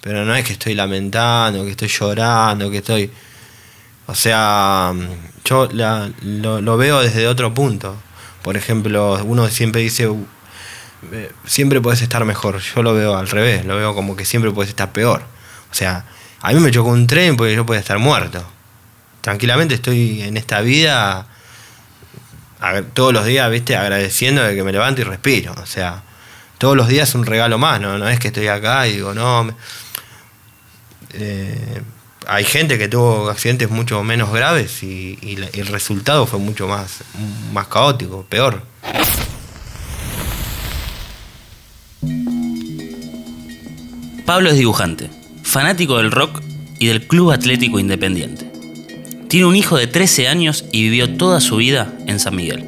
Pero no es que estoy lamentando, que estoy llorando, que estoy... O sea, yo lo, lo, veo desde otro punto. Por ejemplo, uno siempre dice, eh, siempre puedes estar mejor. Yo lo veo al revés, lo veo como que siempre puedes estar peor. O sea, a mí me chocó un tren porque yo podía estar muerto. Tranquilamente estoy en esta vida todos los días, viste, agradeciendo de que me levanto y respiro. O sea, todos los días es un regalo más, ¿no? No es que estoy acá y digo, no. Eh, hay gente que tuvo accidentes mucho menos graves y, el resultado fue mucho más, más caótico, peor. Pablo es dibujante, fanático del rock y del Club Atlético Independiente. Tiene un hijo de 13 años y vivió toda su vida en San Miguel.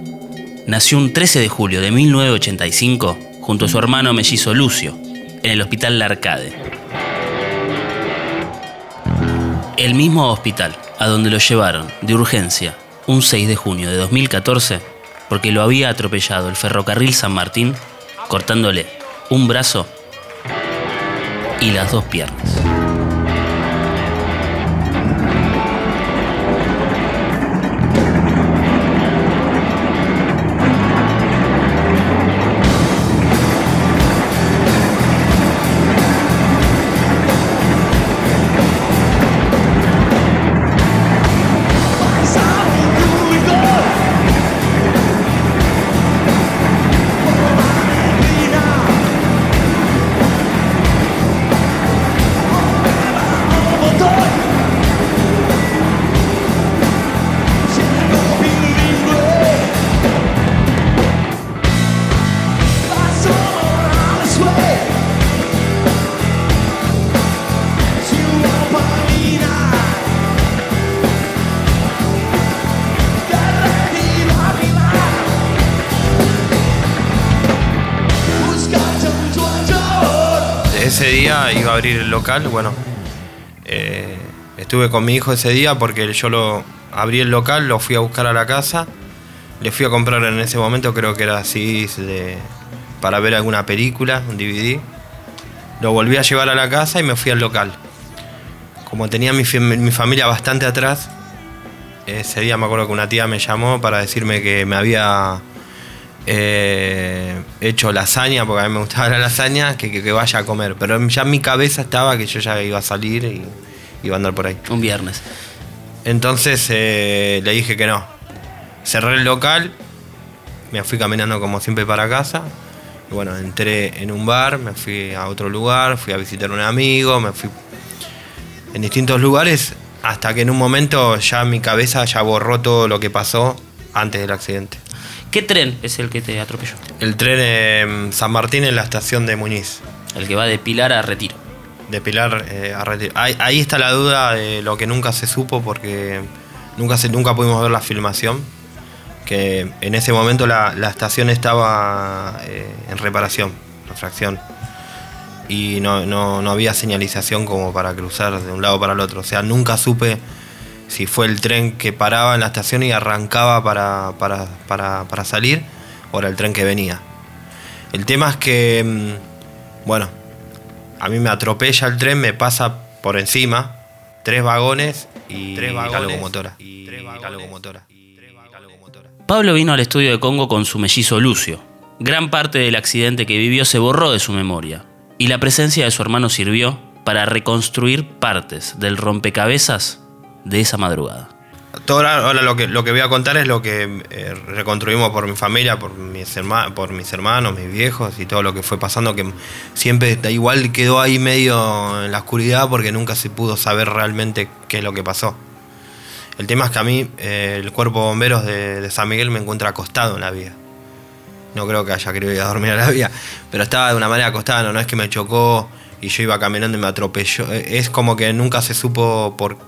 Nació un 13 de julio de 1985 junto a su hermano mellizo Lucio en el Hospital La Arcade. El mismo hospital a donde lo llevaron de urgencia un 6 de junio de 2014 porque lo había atropellado el ferrocarril San Martín cortándole un brazo y las dos piernas. Local, bueno, eh, estuve con mi hijo ese día porque yo lo abrí el local, lo fui a buscar a la casa, le fui a comprar en ese momento, creo que era así, para ver alguna película, un DVD. Lo volví a llevar a la casa y me fui al local. Como tenía mi, mi familia bastante atrás, ese día me acuerdo que una tía me llamó para decirme que me había eh, hecho lasaña, porque a mí me gustaba la lasaña, que, vaya a comer. Pero ya en mi cabeza estaba que yo ya iba a salir y iba a andar por ahí. Un viernes. Entonces eh, le dije que no. Cerré el local, me fui caminando como siempre para casa. Y bueno, entré en un bar, me fui a otro lugar, fui a visitar a un amigo, me fui en distintos lugares, hasta que en un momento ya mi cabeza ya borró todo lo que pasó antes del accidente. ¿Qué tren es el que te atropelló? El tren en San Martín en la estación de Muñiz. El que va de Pilar a Retiro. De Pilar eh, a Retiro. Ahí, está la duda de lo que nunca se supo porque nunca, se, nunca pudimos ver la filmación. Que en ese momento la, estación estaba eh, en reparación, refracción. Y no, no había señalización como para cruzar de un lado para el otro. O sea, nunca supe si fue el tren que paraba en la estación y arrancaba para, para, salir o era el tren que venía. El tema es que, mm, bueno, a mí me atropella el tren, me pasa por encima, tres vagones y, tres vagones, la locomotora. Y, Pablo vino al estudio de Congo con su mellizo Lucio. Gran parte del accidente que vivió se borró de su memoria y la presencia de su hermano sirvió para reconstruir partes del rompecabezas de esa madrugada. ahora lo que, voy a contar es lo que eh, reconstruimos por mi familia, por mis, hermanos, por mis hermanos, mis viejos y todo lo que fue pasando, que siempre igual quedó ahí medio en la oscuridad porque nunca se pudo saber realmente qué es lo que pasó. El tema es que a mí eh, el cuerpo de bomberos de, San Miguel me encuentra acostado en la vía. No creo que haya querido ir a dormir a la vía, pero estaba de una manera acostada, no, no es que me chocó y yo iba caminando y me atropelló. Es como que nunca se supo por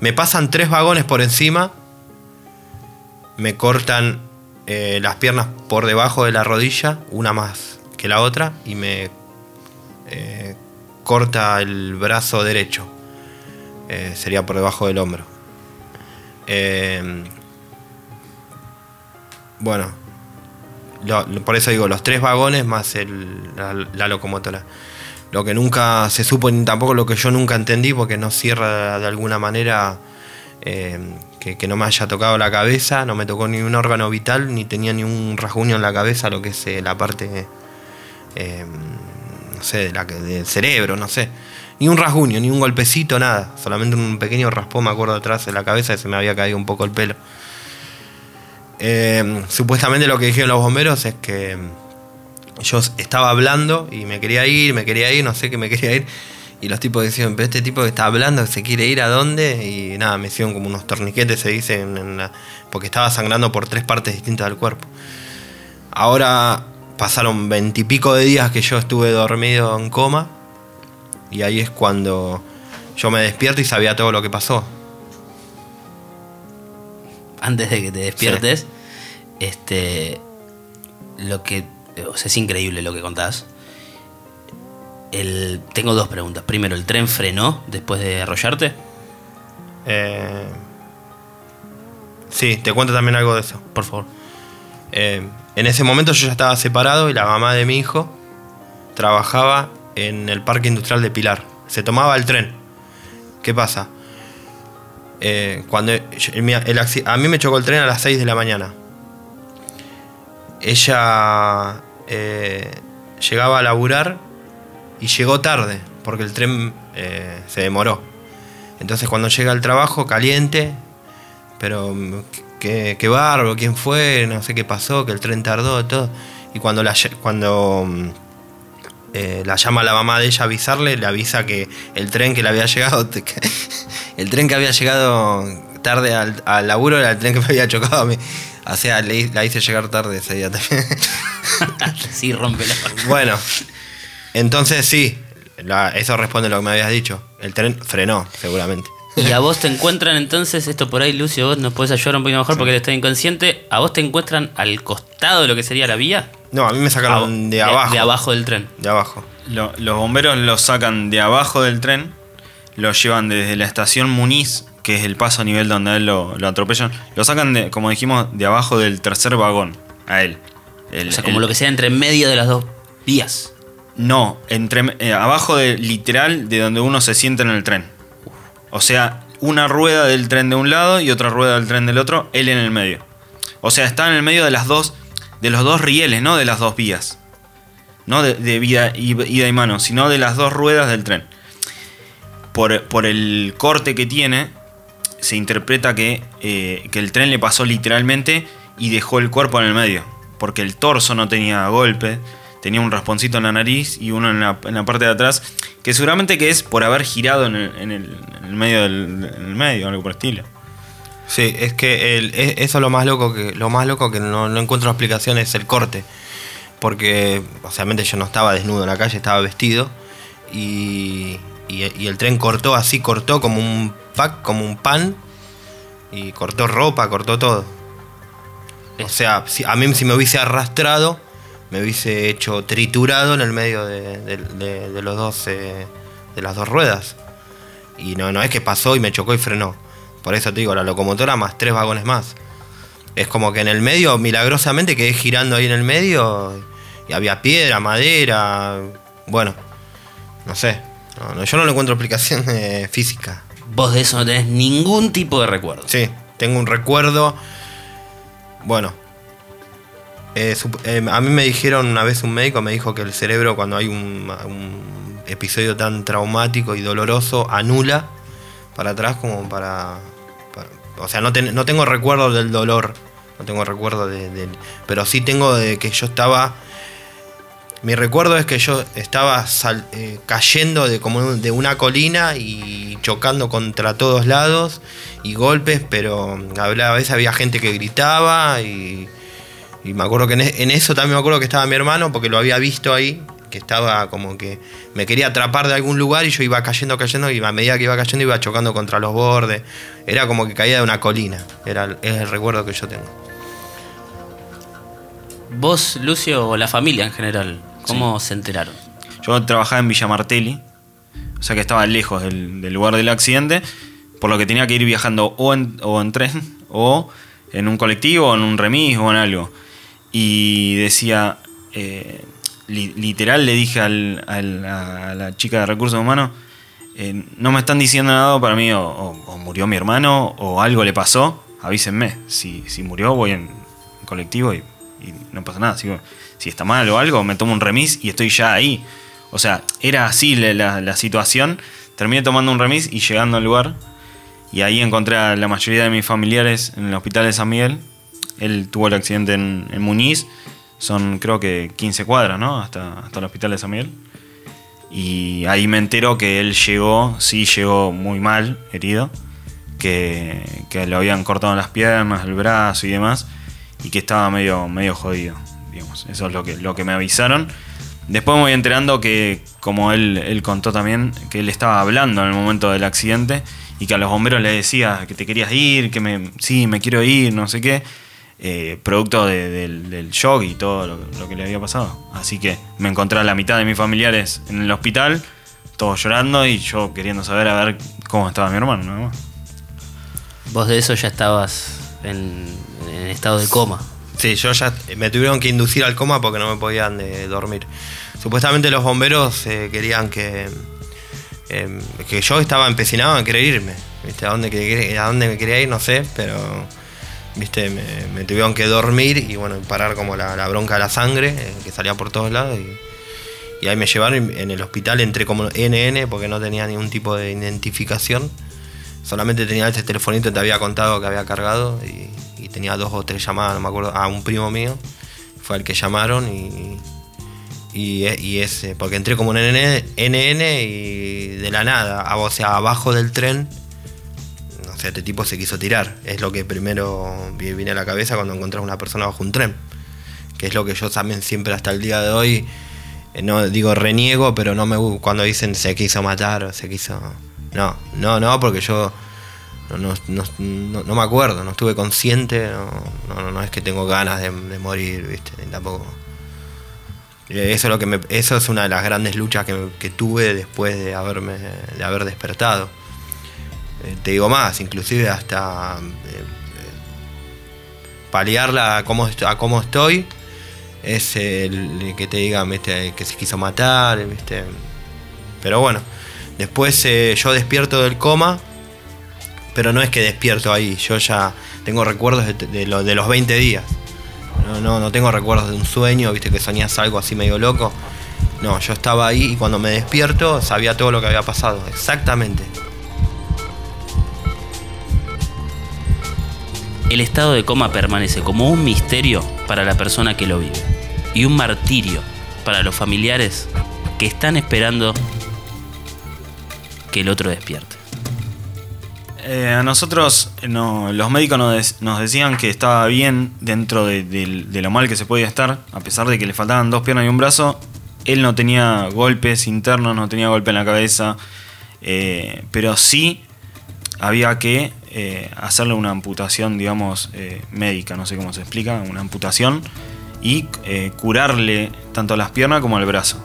me pasan tres vagones por encima, me cortan eh, las piernas por debajo de la rodilla, una más que la otra, y me eh, corta el brazo derecho. Eh, sería por debajo del hombro. bueno, por eso digo, los tres vagones más la, locomotora. Lo que nunca se supo ni tampoco lo que yo nunca entendí porque no cierra de alguna manera eh, que, no me haya tocado la cabeza, no me tocó ni un órgano vital, ni tenía ni un rasguño en la cabeza, lo que es eh, la parte, eh, no sé, del cerebro, no sé. Ni un rasguño, ni un golpecito, nada. Solamente un pequeño raspón, me acuerdo, atrás de la cabeza y se me había caído un poco el pelo. supuestamente lo que dijeron los bomberos es que yo estaba hablando y me quería ir, me quería ir, no sé qué me quería ir. Y los tipos decían, pero este tipo que está hablando, ¿se quiere ir a dónde? Y nada, me hicieron como unos torniquetes, se dice, porque estaba sangrando por tres partes distintas del cuerpo. Ahora pasaron veintipico de días que yo estuve dormido en coma. Y ahí es cuando yo me despierto y sabía todo lo que pasó. Antes de que te despiertes, este. Lo que sea, es increíble lo que contás. Tengo dos preguntas. Primero, ¿el tren frenó después de arrollarte? Eh, sí, te cuento también algo de eso. Por favor. Eh, en ese momento yo ya estaba separado y la mamá de mi hijo trabajaba en el parque industrial de Pilar. Se tomaba el tren. ¿Qué pasa? Eh, cuando a mí me chocó el tren a las 6 de la mañana ella eh, llegaba a laburar y llegó tarde, porque el tren eh, se demoró. Entonces cuando llega al trabajo, caliente, pero qué, barro, quién fue, no sé qué pasó, que el tren tardó, todo. Y cuando la, cuando, eh, la llama la mamá de ella a avisarle, le avisa que el tren que le había llegado, el tren que había llegado tarde al, al laburo era el tren que me había chocado a mí. O sea, la hice llegar tarde ese día también. sí, rompe la Bueno, entonces sí, eso responde a lo que me habías dicho. El tren frenó, seguramente. Y a vos te encuentran entonces, esto por ahí, Lucio, vos nos puedes ayudar un poquito mejor porque él está inconsciente. ¿A vos te encuentran al costado de lo que sería la vía? No, a mí me sacaron de, abajo. De abajo del tren. De abajo. los bomberos lo sacan de abajo del tren, lo llevan desde la estación Muniz que es el paso a nivel donde a él lo, atropellan, lo sacan, de, como dijimos, de abajo del tercer vagón, a él. o sea, como lo que sea entre medio de las dos vías. No, entre, eh, abajo de literal de donde uno se sienta en el tren. O sea, una rueda del tren de un lado y otra rueda del tren del otro, él en el medio. O sea, está en el medio de las dos, de los dos rieles, no de las dos vías. No de, de ida y mano, sino de las dos ruedas del tren. Por, por el corte que tiene, se interpreta que, eh, que el tren le pasó literalmente y dejó el cuerpo en el medio. Porque el torso no tenía golpe, tenía un rasponcito en la nariz y uno en la, parte de atrás, que seguramente que es por haber girado en el, medio del medio, algo por el estilo. Sí, es que el, eso es lo más loco que, lo más loco que no, no encuentro explicación es el corte. Porque, obviamente, yo no estaba desnudo en la calle, estaba vestido. Y, y, el tren cortó así, cortó como un pack, como un pan, y cortó ropa, cortó todo. O sea, a mí si me hubiese arrastrado, me hubiese hecho triturado en el medio de, los dos, eh, de las dos ruedas. Y no, no es que pasó y me chocó y frenó. Por eso te digo, la locomotora más tres vagones más. Es como que en el medio, milagrosamente, quedé girando ahí en el medio y había piedra, madera. Bueno, no sé. No, yo no le encuentro explicación eh, física. Vos de eso no tenés ningún tipo de recuerdo. Sí, tengo un recuerdo. Bueno, eh, eh, a mí me dijeron una vez un médico, me dijo que el cerebro cuando hay un, episodio tan traumático y doloroso anula para atrás como para... o sea, no, no, tengo recuerdo del dolor, no tengo recuerdo de, Pero sí tengo de que yo estaba mi recuerdo es que yo estaba eh, cayendo de, como de una colina y chocando contra todos lados y golpes, pero a veces había gente que gritaba y, me acuerdo que en, eso también me acuerdo que estaba mi hermano porque lo había visto ahí, que estaba como que me quería atrapar de algún lugar y yo iba cayendo, cayendo y a medida que iba cayendo iba chocando contra los bordes. Era como que caía de una colina, era, es el recuerdo que yo tengo. ¿Vos, Lucio, o la familia en general? ¿Cómo se enteraron? Yo trabajaba en Villa Martelli, o sea que estaba lejos del, lugar del accidente, por lo que tenía que ir viajando o en, o en tren, o en un colectivo, o en un remis, o en algo. Y decía, eh, li- literal le dije al- al- a la chica de recursos humanos, eh, no me están diciendo nada para mí, o, o- o murió mi hermano, o algo le pasó, avísenme. Si, si murió, voy en colectivo y, y no pasa nada. Si, si está mal o algo, me tomo un remis y estoy ya ahí. O sea, era así la, la- situación. Terminé tomando un remis y llegando al lugar. Y ahí encontré a la mayoría de mis familiares en el hospital de San Miguel. Él tuvo el accidente en, en Muniz. Son creo que 15 cuadras, ¿no? Hasta, hasta el hospital de San Miguel. Y ahí me entero que él llegó, sí llegó muy mal, herido. Que, que le habían cortado las piernas, el brazo y demás. Y que estaba medio, medio jodido. Digamos. Eso es lo que, lo que me avisaron. Después me voy enterando que, como él, él contó también, que él estaba hablando en el momento del accidente y que a los bomberos le decía que te querías ir, que me, sí, me quiero ir, no sé qué, eh, producto de- del, shock y todo lo, que le había pasado. Así que me encontré a la mitad de mis familiares en el hospital, todos llorando y yo queriendo saber a ver cómo estaba mi hermano, más. Vos de eso ya estabas en, en estado de coma. Sí, yo ya me tuvieron que inducir al coma porque no me podían eh, dormir. Supuestamente los bomberos eh, querían que, eh, que yo estaba empecinado en querer irme. ¿viste? ¿A, dónde, a dónde me quería ir? No sé, pero ¿viste? Me, tuvieron que dormir y bueno, parar como la, bronca de la sangre eh, que salía por todos lados. Y, ahí me llevaron en el hospital, entré como NN porque no tenía ningún tipo de identificación. Solamente tenía este telefonito que te había contado que había cargado y tenía dos o tres llamadas, no me acuerdo, a un primo mío. Fue al que llamaron y, y, ese, porque entré como un NN, NN y de la nada, o sea, abajo del tren, no sé, este tipo se quiso tirar. Es lo que primero vi- viene a la cabeza cuando encontrás una persona bajo un tren. Que es lo que yo también siempre hasta el día de hoy, eh, no digo reniego, pero no me cuando dicen se quiso matar o se quiso... No, no, no, porque yo no, no, no- me acuerdo, no estuve consciente, no, no, es que tengo ganas de, morir, ¿viste? Ni tampoco. Eso es, lo que me- eso es una de las grandes luchas que, que tuve después de haberme de haber despertado. Eh, te digo más, inclusive hasta eh, eh, paliarla a cómo, a cómo estoy, es el que te digan ¿viste? que se quiso matar, ¿viste? pero bueno, después yo despierto del coma, pero no es que despierto ahí, yo ya tengo recuerdos de, de lo- de los 20 días. No, no, no tengo recuerdos de un sueño, viste que soñás algo así medio loco. No, yo estaba ahí y cuando me despierto sabía todo lo que había pasado, exactamente. El estado de coma permanece como un misterio para la persona que lo vive y un martirio para los familiares que están esperando que el otro despierte. Eh, a nosotros, eh, los médicos nos, decían que estaba bien dentro de, lo mal que se podía estar, a pesar de que le faltaban dos piernas y un brazo. Él no tenía golpes internos, no tenía golpe en la cabeza, eh, pero sí había que hacerle una amputación, digamos, médica, no sé cómo se explica, una amputación, y curarle tanto las piernas como el brazo.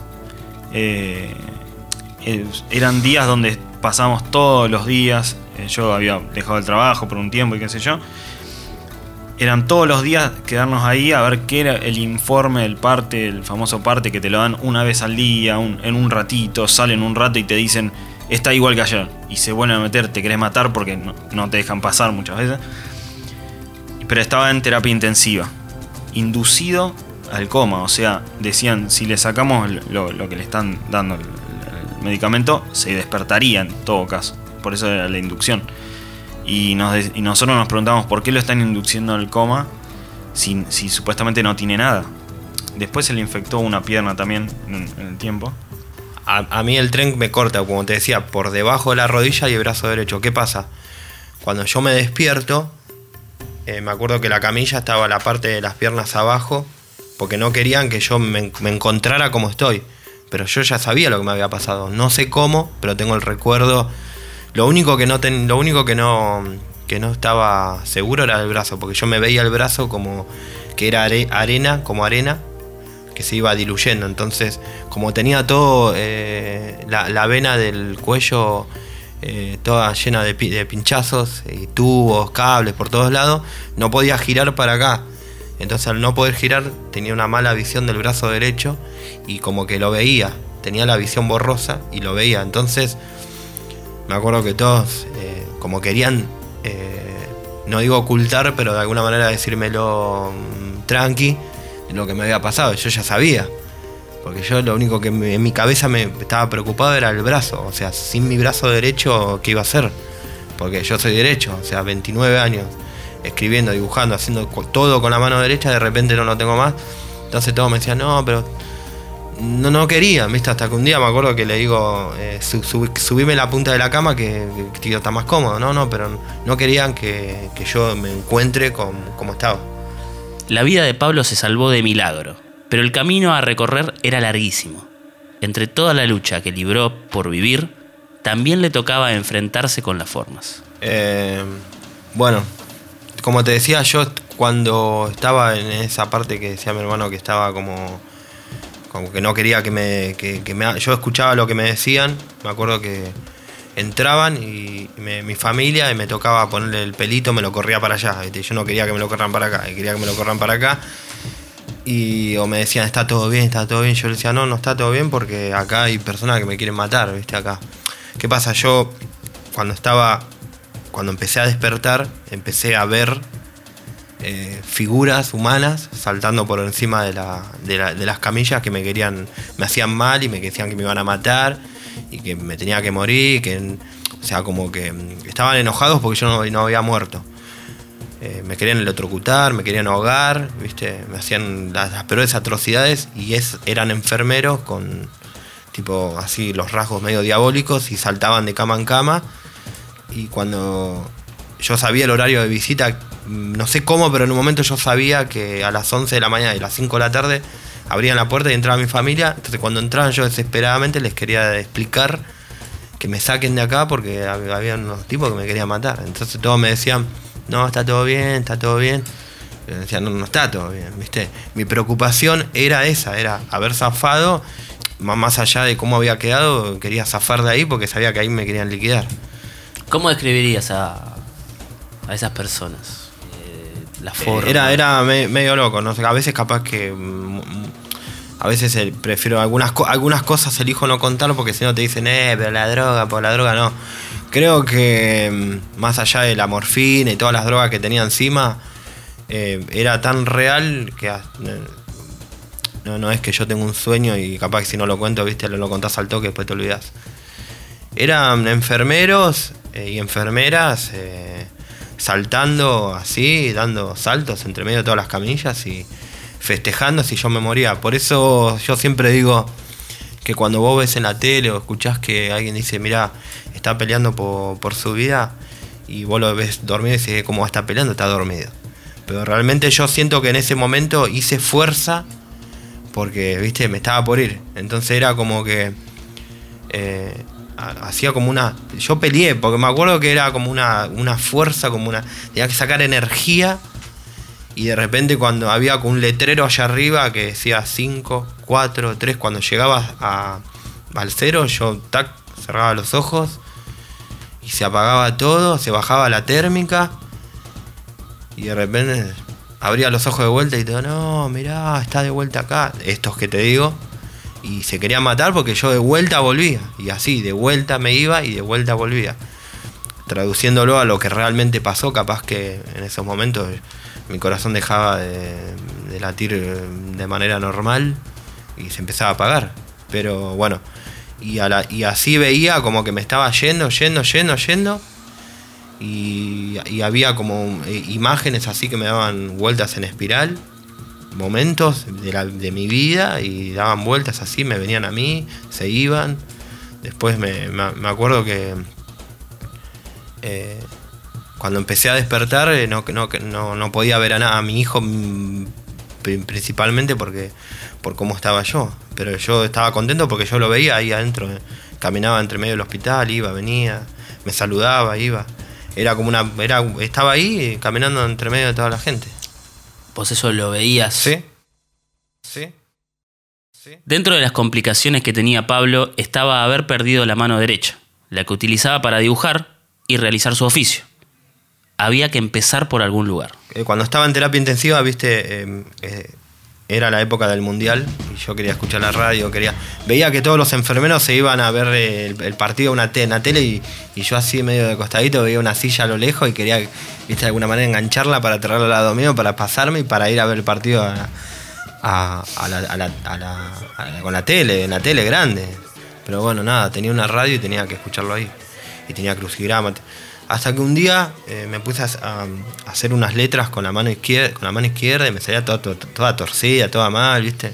Eran días donde pasábamos todos los días. Eh, yo había dejado el trabajo por un tiempo y qué sé yo. Eran todos los días quedarnos ahí a ver qué era el informe, el parte, el famoso parte que te lo dan una vez al día, en un ratito, salen un rato y te dicen, está igual que ayer. Y se vuelven a meter, te querés matar porque no, te dejan pasar muchas veces. Pero estaba en terapia intensiva, inducido al coma. O sea, decían, si le sacamos lo, lo que le están dando el, el medicamento, se despertaría en todo caso. Por eso era la inducción. Y, nos y nosotros nos preguntamos por qué lo están induciendo al coma si, si supuestamente no tiene nada. Después se le infectó una pierna también en, en el tiempo. A, a mí el tren me corta, como te decía, por debajo de la rodilla y el brazo derecho. ¿Qué pasa? Cuando yo me despierto, eh, me acuerdo que la camilla estaba la parte de las piernas abajo, porque no querían que yo me, me encontrara como estoy. Pero yo ya sabía lo que me había pasado. No sé cómo, pero tengo el recuerdo. Lo único que no, ten- lo único que no, que no estaba seguro era el brazo, porque yo me veía el brazo como que era are- arena, como arena, que se iba diluyendo. Entonces, como tenía todo, eh, la, la vena del cuello eh, toda llena de, de pinchazos y tubos, cables por todos lados, no podía girar para acá. Entonces al no poder girar tenía una mala visión del brazo derecho y como que lo veía, tenía la visión borrosa y lo veía. Entonces me acuerdo que todos eh, como querían, eh, no digo ocultar, pero de alguna manera decírmelo mm, tranqui, lo que me había pasado. Yo ya sabía. Porque yo lo único que en mi cabeza me estaba preocupado era el brazo. O sea, sin mi brazo derecho, ¿qué iba a hacer? Porque yo soy derecho, o sea, 29 años, escribiendo, dibujando, haciendo todo con la mano derecha, de repente no lo tengo más. Entonces todos me decían, no, pero no, no querían, ¿viste? Hasta que un día me acuerdo que le digo, eh, subime la punta de la cama que, que, está más cómodo. No, no, pero no querían que, que yo me encuentre como estaba. La vida de Pablo se salvó de milagro, pero el camino a recorrer era larguísimo. Entre toda la lucha que libró por vivir, también le tocaba enfrentarse con las formas. Eh, bueno, como te decía, yo cuando estaba en esa parte que decía mi hermano que estaba como como que no quería que me, que, me, Yo escuchaba lo que me decían, me acuerdo que entraban y mi familia y me tocaba ponerle el pelito, me lo corría para allá. Yo no quería que me lo corran para acá, quería que me lo corran para acá. Y o me decían, está todo bien, está todo bien. Yo le decía, no, no está todo bien porque acá hay personas que me quieren matar, ¿viste? Acá. ¿Qué pasa? Yo, cuando estaba. Cuando empecé a despertar, empecé a ver eh, figuras humanas saltando por encima de, las camillas que me querían, me hacían mal y me decían que me iban a matar y que me tenía que morir, que, o sea, como que estaban enojados porque yo no, había muerto. Eh, me querían electrocutar, me querían ahogar, ¿viste? me hacían las, peores atrocidades y eran enfermeros con tipo así los rasgos medio diabólicos y saltaban de cama en cama y cuando yo sabía el horario de visita no sé cómo, pero en un momento yo sabía que a las 11 de la mañana y las 5 de la tarde abrían la puerta y entraba mi familia. Entonces cuando entraban yo desesperadamente les quería explicar que me saquen de acá porque había unos tipos que me querían matar. Entonces todos me decían, no, está todo bien, está todo bien. Y decían, no, no está todo bien, ¿viste? Mi preocupación era esa, era haber zafado, más allá de cómo había quedado, quería zafar de ahí porque sabía que ahí me querían liquidar. ¿Cómo describirías a, a esas personas? La forma. Era, era medio loco, ¿no? a veces capaz que. Mm, a veces prefiero algunas, algunas cosas elijo no contar porque si no te dicen, eh, pero la droga, por la droga no. Creo que mm, más allá de la morfina y todas las drogas que tenía encima, eh, era tan real que no, no es que yo tengo un sueño y capaz que si no lo cuento, viste, lo, lo contás al toque, después te olvidas. Eran enfermeros eh, y enfermeras eh, saltando así, dando saltos entre medio de todas las camillas y festejando si yo me moría. Por eso yo siempre digo que cuando vos ves en la tele o escuchás que alguien dice, mira, está peleando por, su vida, y vos lo ves dormido y dices, ¿cómo está peleando? Está dormido. Pero realmente yo siento que en ese momento hice fuerza porque, viste, me estaba por ir. Entonces era como que... Eh, hacía como una. Yo peleé, porque me acuerdo que era como una, una fuerza, como una. Tenía que sacar energía. Y de repente, cuando había un letrero allá arriba que decía 5, 4, 3, cuando llegabas a, al cero, yo tac, cerraba los ojos y se apagaba todo, se bajaba la térmica. Y de repente abría los ojos de vuelta y todo, no, mirá, está de vuelta acá. Estos que te digo y se quería matar porque yo de vuelta volvía. Y así, de vuelta me iba y de vuelta volvía. Traduciéndolo a lo que realmente pasó, capaz que en esos momentos mi corazón dejaba de, latir de manera normal y se empezaba a apagar. Pero bueno, y, y así veía como que me estaba yendo, yendo, yendo, yendo. Y, y había como eh, imágenes así que me daban vueltas en espiral momentos de, mi vida y daban vueltas así, me venían a mí, se iban. Después me, acuerdo que eh, cuando empecé a despertar eh, no, no, no, podía ver a, nada, a mi hijo mm, principalmente porque por cómo estaba yo. Pero yo estaba contento porque yo lo veía ahí adentro. Eh. Caminaba entre medio del hospital, iba, venía, me saludaba, iba. Era como una. Era, estaba ahí caminando entre medio de toda la gente. Vos eso lo veías. Sí. Sí. Dentro de las complicaciones que tenía Pablo estaba haber perdido la mano derecha, la que utilizaba para dibujar y realizar su oficio. había que empezar por algún lugar. Eh, Cuando estaba en terapia intensiva, viste, eh, eh, era la época del mundial y yo quería escuchar la radio, quería. Veía que todos los enfermeros se iban a ver el, el partido una en la tele y, yo así medio de costadito veía una silla a lo lejos y quería, viste, de alguna manera engancharla para traerla al lado mío, para pasarme y para ir a ver el partido a la- a la- con la tele, en la tele grande. Pero bueno, nada, tenía una radio y tenía que escucharlo ahí. Y tenía crucigrama. Hasta que un día eh, me puse a, hacer unas letras con la mano izquierda, con la mano izquierda y me salía toda, toda, torcida, toda mal, ¿viste?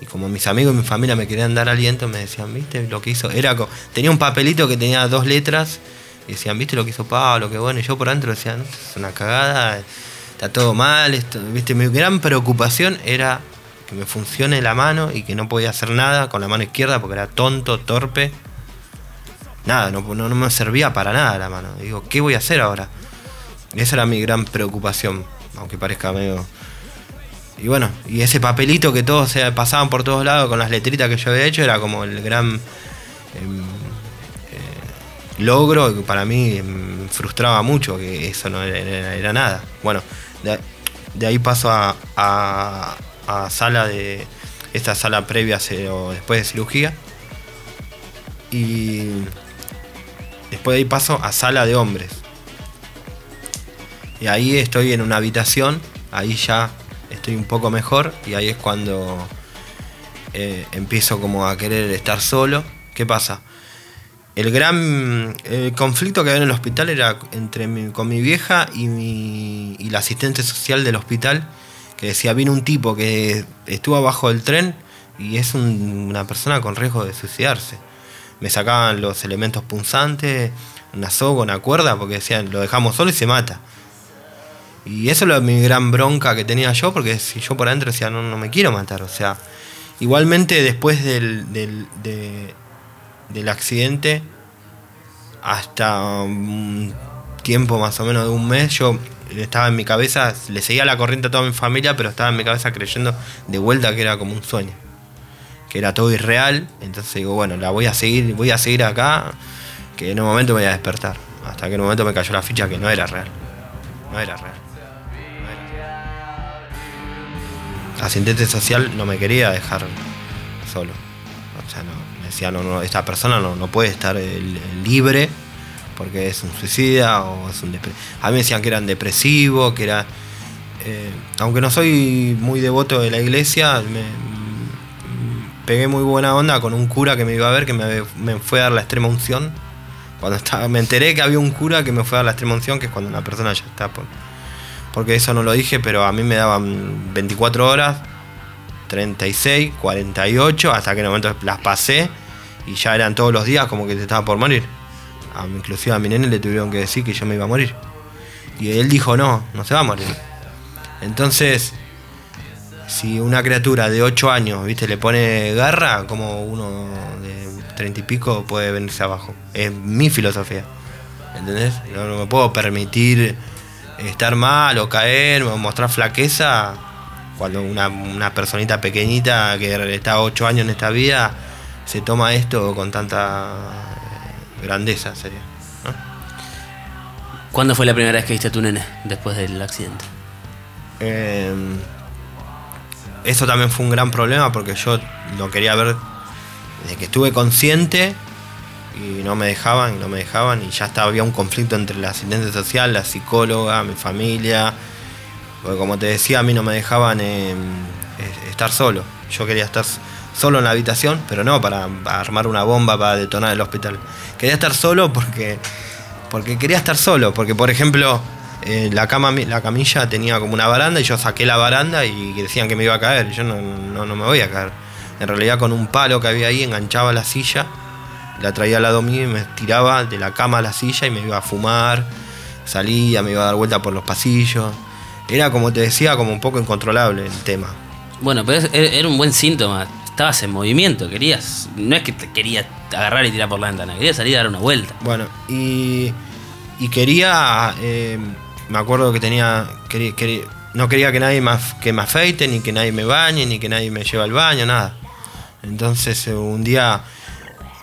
Y como mis amigos y mi familia me querían dar aliento, me decían, ¿viste lo que hizo? Era tenía un papelito que tenía dos letras y decían, ¿viste lo que hizo Pablo? Qué bueno. Y yo por dentro decía, "No, es una cagada, está todo mal. Esto, ¿viste? Mi gran preocupación era que me funcione la mano y que no podía hacer nada con la mano izquierda porque era tonto, torpe. Nada, no, no, me servía para nada la mano. Digo, ¿qué voy a hacer ahora? Esa era mi gran preocupación, aunque parezca medio... Y bueno, y ese papelito que todos se pasaban por todos lados con las letritas que yo había hecho era como el gran em, eh, logro que para mí me frustraba mucho, que eso no era, nada. Bueno, de, ahí paso a, a- a sala de. Esta sala previa o después de cirugía. Y después de ahí paso a sala de hombres. Y ahí estoy en una habitación, ahí ya estoy un poco mejor y ahí es cuando eh, empiezo como a querer estar solo. ¿Qué pasa? El gran conflicto que había en el hospital era entre con mi vieja y, la asistente social del hospital, que decía, vino un tipo que estuvo abajo del tren y es un- una persona con riesgo de suicidarse. Me sacaban los elementos punzantes, una soga, una cuerda, porque decían, lo dejamos solo y se mata. Y eso era mi gran bronca que tenía yo, porque si yo por adentro decía, no, no me quiero matar. O sea, igualmente después del, del, de- del accidente, hasta un tiempo más o menos de un mes, yo estaba en mi cabeza, le seguía la corriente a toda mi familia, pero estaba en mi cabeza creyendo de vuelta que era como un sueño. Que era todo irreal. Entonces digo, bueno, la voy a seguir, voy a seguir acá, que en un momento me voy a despertar. Hasta que en un momento me cayó la ficha que no era real. No era real. Asistente social no me quería dejar solo. O sea, no, me decía, no, no, esta persona no, no puede estar eh, libre porque es un suicida o es un A mí me decían que eran depresivos, que era... eh, aunque no soy muy devoto de la iglesia, me, pegué muy buena onda con un cura que me iba a ver, que me, me fue a dar la extrema unción. Cuando estaba, me enteré que había un cura que me fue a dar la extrema unción, que es cuando una persona ya está por, porque eso no lo dije, pero a mí me daban 24 horas, 36, 48, hasta que en un momento las pasé y ya eran todos los días como que te estaba por morir. A, inclusive a mi nene le tuvieron que decir que yo me iba a morir. Y él dijo, no, no se va a morir. Entonces, si una criatura de 8 años, viste, le pone garra, como uno de 30 y pico puede venirse abajo. Es mi filosofía. ¿Entendés? No, no me puedo permitir estar mal o caer o mostrar flaqueza cuando una, una personita pequeñita que está 8 años en esta vida se toma esto con tanta eh, grandeza, sería. ¿no? ¿Cuándo fue la primera vez que viste a tu nene después del accidente? Eh, eso también fue un gran problema porque yo lo quería ver desde que estuve consciente y no me dejaban no me dejaban y ya estaba, había un conflicto entre la asistente social, la psicóloga, mi familia. Porque como te decía, a mí no me dejaban eh, estar solo. Yo quería estar solo en la habitación, pero no para, para armar una bomba para detonar el hospital. Quería estar solo porque, porque quería estar solo. Porque, por ejemplo, eh, la, cama, la camilla tenía como una baranda y yo saqué la baranda y decían que me iba a caer. Yo no, no, no me voy a caer. En realidad, con un palo que había ahí, enganchaba la silla, la traía al lado mío y me tiraba de la cama a la silla y me iba a fumar. Salía, me iba a dar vuelta por los pasillos. Era, como te decía, como un poco incontrolable el tema. Bueno, pero era era un buen síntoma. Estabas en movimiento, querías. No es que te querías agarrar y tirar por la ventana, querías salir a dar una vuelta. Bueno, y, y quería, eh, me acuerdo que tenía, no quería que nadie me, que me afeite, ni que nadie me bañe, ni que nadie me lleve al baño, nada. Entonces eh, un día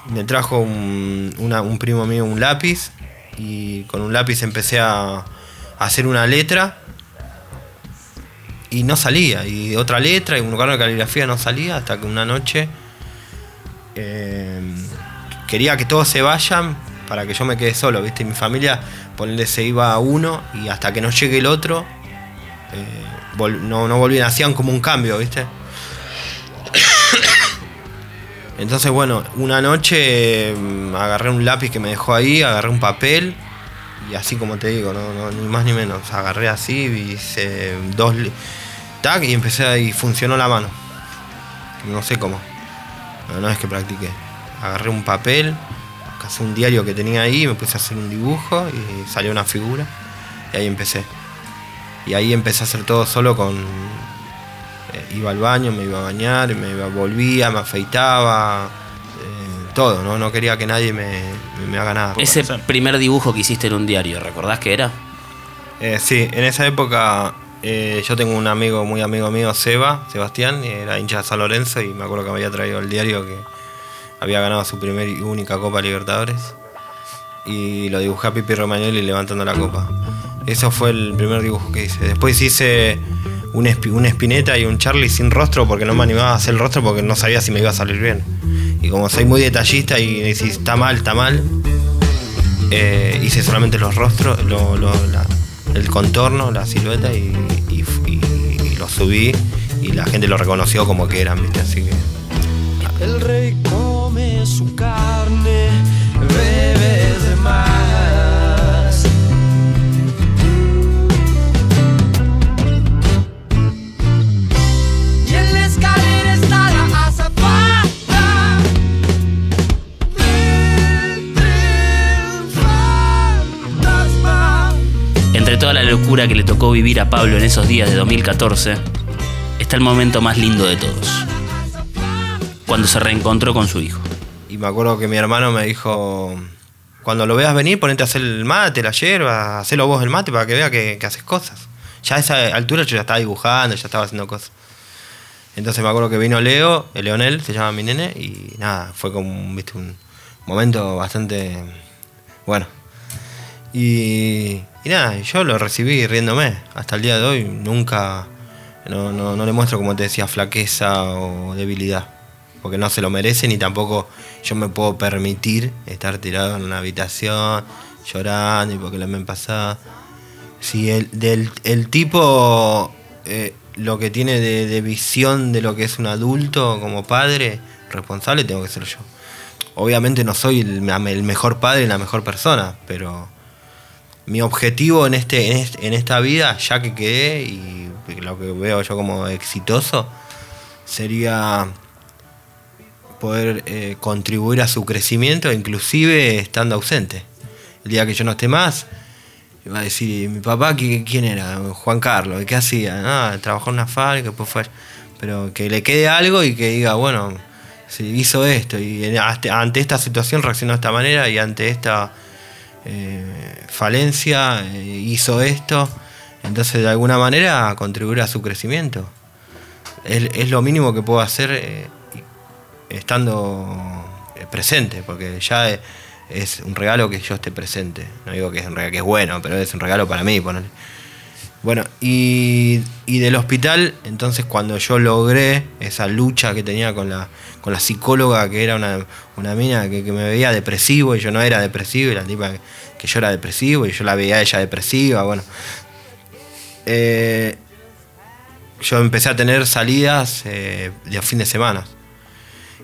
me trajo un primo mío un lápiz y con un lápiz empecé a, hacer una letra y no salía. Y otra letra y un lugar de caligrafía no salía hasta que una noche eh, quería que todos se vayan para que yo me quede solo, ¿viste? Mi familia, se iba a uno y hasta que no llegue el otro, eh, no, no volvían, hacían como un cambio, ¿viste? Entonces, bueno, una noche mm, agarré un lápiz que me dejó ahí, agarré un papel y así como te digo, no, no, ni más ni menos. Agarré así y hice dos. Tac, y empecé y funcionó la mano. No sé cómo. No, no es que practiqué. Agarré un papel, casé un diario que tenía ahí, me puse a hacer un dibujo y salió una figura. Y ahí empecé. Y ahí empecé a hacer todo solo con. eh, iba al baño, me iba a bañar, me iba, volvía, me afeitaba. eh, todo, ¿no? No quería que nadie me, me- me haga nada. Ese primer dibujo que hiciste en un diario, ¿recordás qué era? Eh, sí, en esa época eh, yo tengo un amigo, muy amigo mío, Seba, Sebastián, era hincha de San Lorenzo y me acuerdo que me había traído el diario que había ganado su primer y única Copa Libertadores. Y lo dibujé a Pipi Romagnoli levantando la copa. Eso fue el primer dibujo que hice. Después hice un, una espineta y un Charlie sin rostro porque no me animaba a hacer el rostro porque no sabía si me iba a salir bien. Y como soy muy detallista y si está mal, está mal, eh, hice solamente los rostros, el contorno, la silueta y, y- lo subí y la gente lo reconoció como que eran, ¿viste? Así que El rey carne, bebe de más. Y en la escalera está la azafata. Entre toda la locura que le tocó vivir a Pablo en esos días de 2014, está el momento más lindo de todos. Cuando se reencontró con su hijo. Me acuerdo que mi hermano me dijo, cuando lo veas venir, ponete a hacer el mate, la yerba, hacelo vos el mate para que vea que, haces cosas. Ya a esa altura yo ya estaba dibujando, ya estaba haciendo cosas. Entonces me acuerdo que vino Leo, el Leonel, se llama mi nene, y nada, fue como ¿viste? un momento bastante bueno. Y, y nada, yo lo recibí riéndome. Hasta el día de hoy nunca, no, no, no le muestro, como te decía, flaqueza o debilidad porque no se lo merece ni tampoco yo me puedo permitir estar tirado en una habitación llorando y porque la me pasada. Si el, del, el tipo eh, lo que tiene de, visión de lo que es un adulto como padre responsable tengo que ser yo. Obviamente no soy el, el mejor padre y la mejor persona, pero mi objetivo en, este, en, este- en esta vida, ya que quedé y lo que veo yo como exitoso, sería poder eh, contribuir a su crecimiento, inclusive estando ausente. El día que yo no esté más, va a decir, mi papá, ¿qui- ¿quién era? Juan Carlos, ¿y qué hacía? Ah, trabajó en una fábrica, después fue... Pero que le quede algo y que diga, bueno, si hizo esto y ante esta situación reaccionó de esta manera y ante esta eh, falencia eh, hizo esto. Entonces, de alguna manera, contribuir a su crecimiento. Es, lo mínimo que puedo hacer estando eh, presente, porque ya es, es un regalo que yo esté presente. No digo que es un regalo que es bueno, pero es un regalo para mí. Bueno, y, y del hospital, entonces cuando yo logré esa lucha que tenía con la, con la psicóloga, que era una, una mina que, me veía depresivo y yo no era depresivo, y la tipa que, yo era depresivo y yo la veía a ella depresiva, bueno. Eh, yo empecé a tener salidas eh, de fin de semana.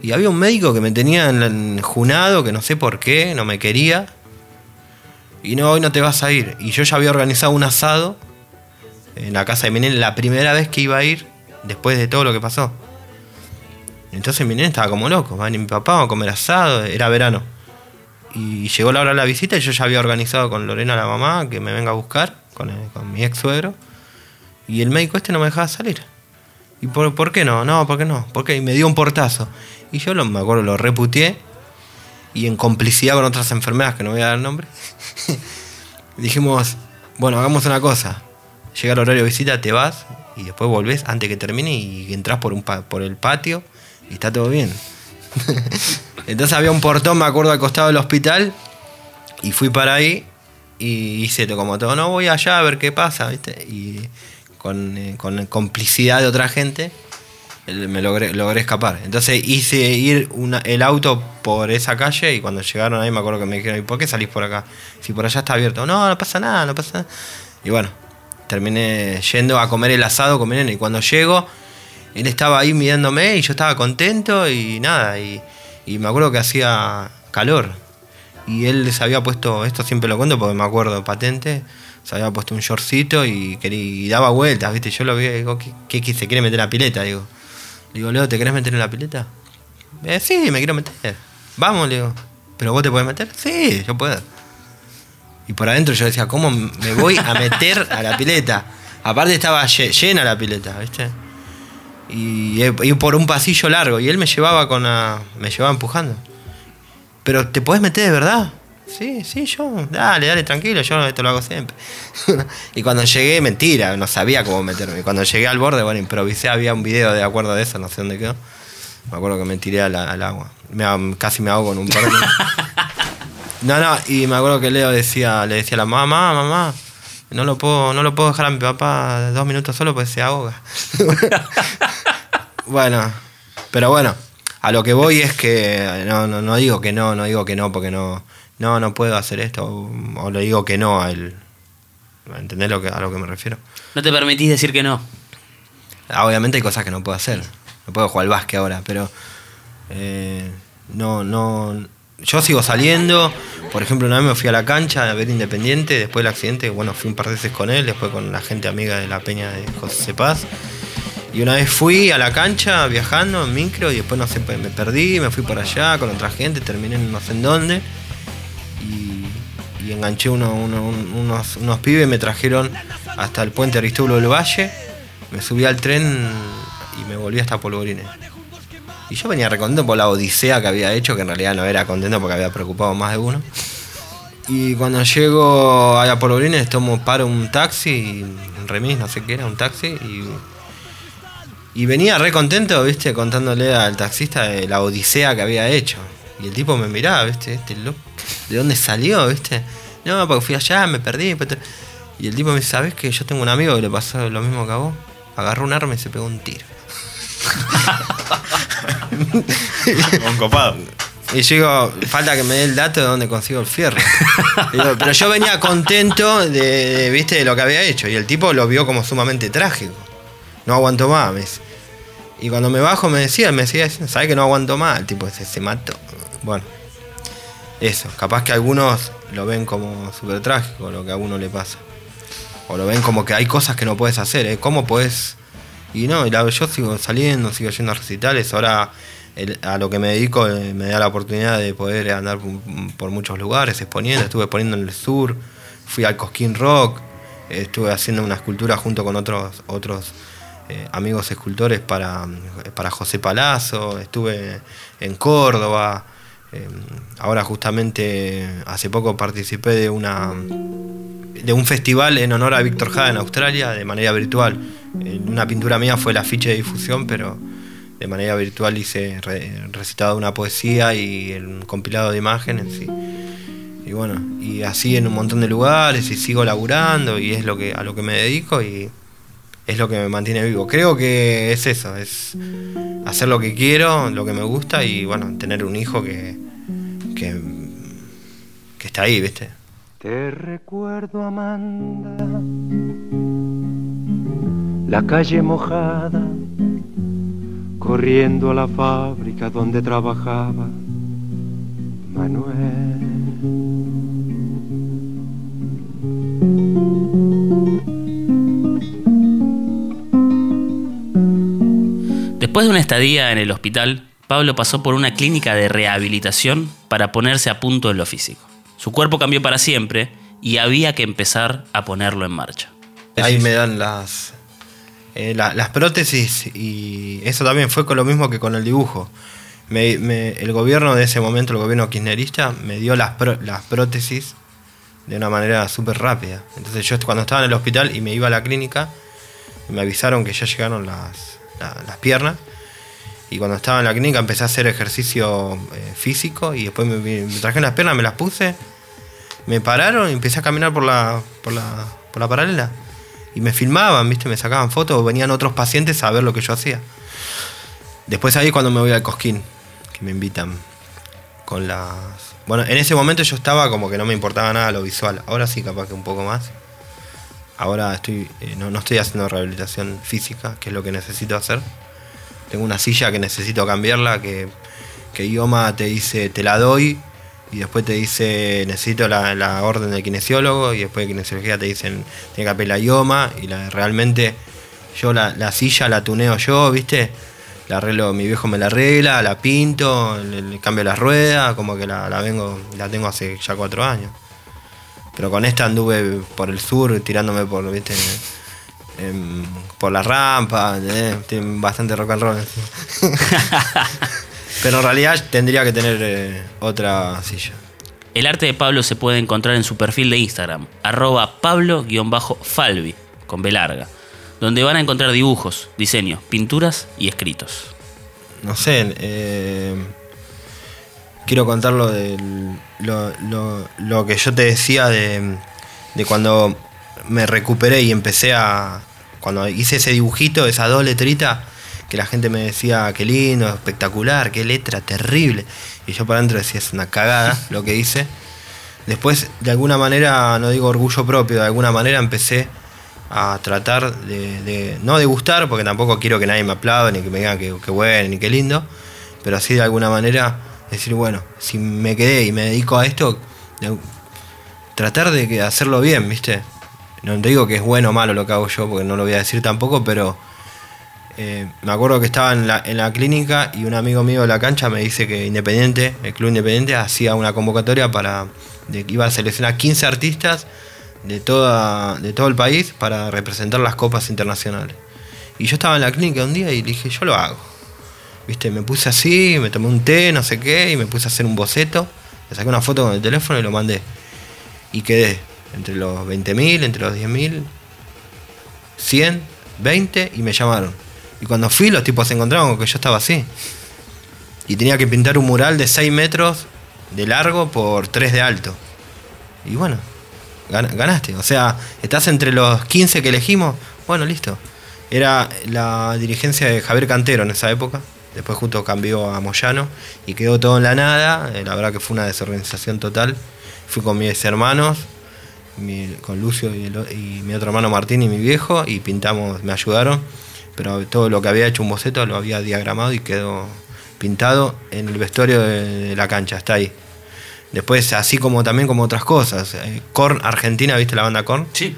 Y había un médico que me tenía en- enjunado, que no sé por qué, no me quería. Y no, hoy no te vas a ir. Y yo ya había organizado un asado en la casa de mi nene, la primera vez que iba a ir después de todo lo que pasó. Entonces mi nene estaba como loco, van mi papá vamos a comer asado, era verano. Y llegó la hora de la visita y yo ya había organizado con Lorena la mamá que me venga a buscar, con, con mi ex suegro. Y el médico este no me dejaba salir. ¿Y por, por qué no? No, ¿por qué no? ¿Por qué? Y me dio un portazo. Y yo lo, me acuerdo, lo reputié. Y en complicidad con otras enfermeras, que no voy a dar nombre, dijimos, bueno, hagamos una cosa. Llega el horario de visita, te vas y después volvés antes que termine y entras por, un por el patio y está todo bien. Entonces había un portón, me acuerdo, al costado del hospital y fui para ahí y hice como todo, no voy allá a ver qué pasa, ¿viste? Y con, eh, con complicidad de otra gente me logré, logré escapar. Entonces hice ir una- el auto por esa calle y cuando llegaron ahí me acuerdo que me dijeron, ¿y por qué salís por acá? Si por allá está abierto. No, no pasa nada, no pasa nada. Y bueno, terminé yendo a comer el asado con mi nene y cuando llego, él estaba ahí mirándome y yo estaba contento y nada, y, y me acuerdo que hacía calor. Y él se había puesto, esto siempre lo cuento porque me acuerdo patente, se había puesto un shortcito y, y daba vueltas, ¿viste? Yo lo vi digo, ¿qué, qué, se quiere meter en la pileta? Digo, digo, Leo, ¿te querés meter en la pileta? Eh, sí, me quiero meter. Vamos, le digo. ¿Pero vos te podés meter? Sí, yo puedo. Y por adentro yo decía, ¿cómo me voy a meter a la pileta? Aparte estaba lle- llena la pileta, ¿viste? Y, y por un pasillo largo. Y él me llevaba con la, me llevaba empujando. Pero ¿te podés meter de verdad? Sí, sí, yo. Dale, dale, tranquilo, yo esto lo hago siempre. y cuando llegué, mentira, no sabía cómo meterme. Y cuando llegué al borde, bueno, improvisé, había un video de acuerdo de eso, no sé dónde quedó. Me acuerdo que me tiré al, al agua. Me casi me ahogo en un par de No, no, y me acuerdo que Leo decía, le decía a la mamá, mamá, no lo puedo, no lo puedo dejar a mi papá dos minutos solo porque se ahoga. bueno, pero bueno, a lo que voy es que no, no, no digo que no, no digo que no, porque no, no, no puedo hacer esto, o, o le digo que no a él. ¿Entendés lo que, a lo que me refiero? No te permitís decir que no. Ah, Obviamente hay cosas que no puedo hacer. No puedo jugar al básquet ahora, pero eh, no, no. Yo sigo saliendo. Por ejemplo, una vez me fui a la cancha a ver Independiente, después del accidente, bueno, fui un par de veces con él, después con la gente amiga de la peña de José Paz. Y una vez fui a la cancha viajando en micro y después no sé, me perdí, me fui por allá con otra gente, terminé en no sé en dónde. Y, enganché uno- uno- un- unos, unos pibes, me trajeron hasta el puente Aristóbulo del Valle, me subí al tren y me volví hasta Polvorines. Y yo venía recontento por la odisea que había hecho, que en realidad no era contento porque había preocupado más de uno. Y cuando llego a Polvorines tomo paro un taxi, un remis, no sé qué era, un taxi, y, y venía re contento, viste, contándole al taxista de la odisea que había hecho. Y el tipo me miraba, viste, este loco, ¿de dónde salió, viste? No, porque fui allá, me perdí. te- Y el tipo me dice, ¿sabes que yo tengo un amigo que le pasó lo mismo que a vos? Agarró un arma y se pegó un tiro. Un copado. Y yo digo, falta que me dé el dato de dónde consigo el fierro. Digo, pero yo venía contento de, de, viste, de lo que había hecho. Y el tipo lo vio como sumamente trágico. No aguanto más, me dice. Y cuando me bajo me decía, me decía, ¿sabes que no aguanto más? El tipo se, se mató. Bueno, eso. Capaz que algunos lo ven como súper trágico lo que a uno le pasa. O lo ven como que hay cosas que no puedes hacer, ¿eh? ¿Cómo puedes...? Y no, yo sigo saliendo, sigo yendo a recitales. Ahora a lo que me dedico eh, me da la oportunidad de poder andar por, muchos lugares exponiendo. Estuve exponiendo en el sur, fui al Cosquín Rock, estuve haciendo una escultura junto con otros otros eh, amigos escultores para, para José Palazzo, estuve en Córdoba. Eh, ahora justamente hace poco participé de una de un festival en honor a Víctor Jara en Australia de manera virtual. Una pintura mía fue la ficha de difusión, pero de manera virtual hice re- recitado una poesía y el compilado de imágenes. Y, y bueno, y así en un montón de lugares y sigo laburando y es lo que a lo que me dedico y es lo que me mantiene vivo. Creo que es eso, es hacer lo que quiero, lo que me gusta y bueno, tener un hijo que, que, está ahí, ¿viste? Te recuerdo, Amanda, la calle mojada, corriendo a la fábrica donde trabajaba Manuel. Después de una estadía en el hospital, Pablo pasó por una clínica de rehabilitación para ponerse a punto en lo físico. Su cuerpo cambió para siempre y había que empezar a ponerlo en marcha. Ahí me dan las, eh, la- las prótesis y eso también fue con lo mismo que con el dibujo. Me- me- el gobierno de ese momento, el gobierno kirchnerista, me dio las, pró- las prótesis de una manera súper rápida. Entonces yo cuando estaba en el hospital y me iba a la clínica, me avisaron que ya llegaron las, la- las piernas. Y cuando estaba en la clínica empecé a hacer ejercicio eh, físico y después me, me las piernas, me las puse me pararon y empecé a caminar por la, por la, por la paralela. Y me filmaban, ¿viste? Me sacaban fotos, venían otros pacientes a ver lo que yo hacía. Después ahí cuando me voy al Cosquín, que me invitan con las... Bueno, en ese momento yo estaba como que no me importaba nada lo visual. Ahora sí, capaz que un poco más. Ahora estoy, eh, no, no estoy haciendo rehabilitación física, que es lo que necesito hacer. Tengo una silla que necesito cambiarla, que, que IOMA te dice te la doy, y después te dice necesito la, la orden del kinesiólogo, y después de kinesiología te dicen tiene que apelar la IOMA, y realmente yo la, la silla la tuneo yo, ¿viste? La arreglo, mi viejo me la arregla, la pinto, le, le cambio las ruedas, como que la, la vengo, la tengo hace ya cuatro años. Pero con esta anduve por el sur tirándome por, ¿viste? Em, por la rampa. Tiene bastante rock and roll. Pero en realidad tendría que tener eh, otra silla. El arte de Pablo se puede encontrar en su perfil de Instagram, arroba pablo-falvi, con B larga, donde van a encontrar dibujos, diseños, pinturas y escritos. No sé, eh, quiero contar lo, del- lo, lo- lo que yo te decía de, de cuando me recuperé y empecé a... Cuando hice ese dibujito, esas dos letritas, que la gente me decía, qué lindo, espectacular, qué letra terrible. Y yo para adentro decía, es una cagada lo que hice. Después, de alguna manera, no digo orgullo propio, de alguna manera empecé a tratar de, de- no de gustar, porque tampoco quiero que nadie me aplaude, ni que me digan que, que bueno, ni que lindo, pero así de alguna manera decir, bueno, si me quedé y me dedico a esto, tratar de hacerlo bien, ¿viste? No te digo que es bueno o malo lo que hago yo, porque no lo voy a decir tampoco, pero eh, me acuerdo que estaba en la, en la clínica y un amigo mío de la cancha me dice que Independiente, el Club Independiente, hacía una convocatoria para. De, iba a seleccionar 15 artistas de, toda, de todo el país para representar las copas internacionales. Y yo estaba en la clínica un día y dije, yo lo hago. Viste, me puse así, me tomé un té, no sé qué, y me puse a hacer un boceto. Le saqué una foto con el teléfono y lo mandé. Y quedé entre los 20.000, entre los 10.000, 100, 20 y me llamaron. Y cuando fui, los tipos se encontraron con que yo estaba así. Y tenía que pintar un mural de 6 metros de largo por 3 de alto. Y bueno, gan- ganaste. O sea, estás entre los 15 que elegimos. Bueno, listo. Era la dirigencia de Javier Cantero en esa época. Después justo cambió a Moyano y quedó todo en la nada. Eh, La verdad que fue una desorganización total. Fui con mis hermanos, mi- con Lucio y, el o- y mi otro hermano Martín y mi viejo y pintamos, me ayudaron. Pero todo lo que había hecho un boceto lo había diagramado y quedó pintado en el vestuario de, de la cancha, está ahí. Después, así como también como otras cosas. eh, Korn Argentina, ¿viste la banda Korn? Sí.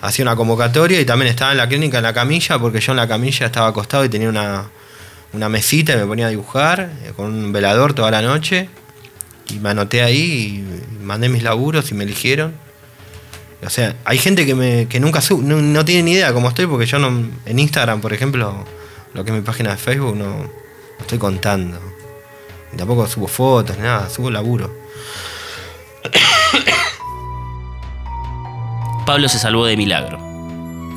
hacía una convocatoria y también estaba en la clínica en la camilla, porque yo en la camilla estaba acostado y tenía una, una mesita y me ponía a dibujar eh, con un velador toda la noche. Y me anoté ahí y mandé mis laburos y me eligieron. O sea, hay gente que, me, que nunca sub, no, no tiene ni idea cómo estoy, porque yo no, en Instagram, por ejemplo, lo que es mi página de Facebook, no, no estoy contando. Y tampoco subo fotos, nada, subo laburo. Pablo se salvó de milagro.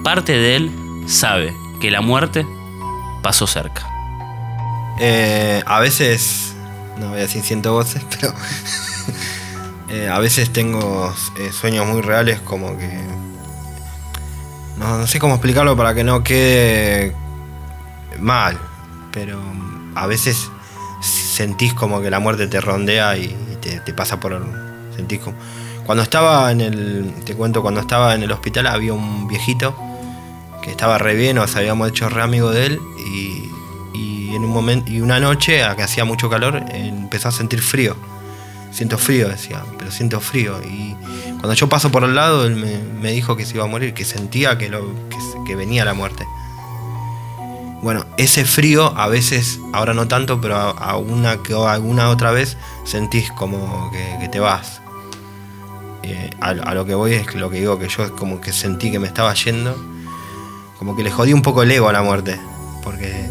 Parte de él sabe que la muerte pasó cerca. Eh, a veces, no voy a decir siento voces, pero eh, a veces tengo eh, sueños muy reales como que... No, sé cómo explicarlo para que no quede mal, pero a veces sentís como que la muerte te rondea y te, te pasa por... Sentís como... Cuando estaba en el... Te cuento, cuando estaba en el hospital había un viejito que estaba re bien, nos habíamos hecho re amigo de él y, y en un momento y una noche a que hacía mucho calor empezó a sentir frío. Siento frío, decía, pero siento frío. Y cuando yo paso por al lado, él me, dijo que se iba a morir, que sentía que, lo, que, venía la muerte. Bueno, ese frío a veces, ahora no tanto, pero a, una que alguna otra vez sentís como que, que te vas. Eh, a, a lo que voy es lo que digo, que yo como que sentí que me estaba yendo como que le jodí un poco el ego a la muerte. Porque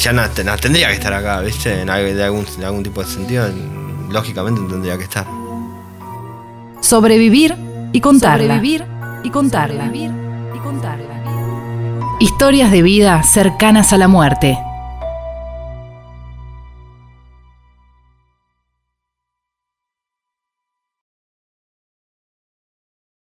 ya no, no tendría que estar acá, ¿viste? En de, algún, tipo de sentido, en- lógicamente no tendría que estar. Sobrevivir y contarla. Sobrevivir y contarla. Historias de vida cercanas a la muerte.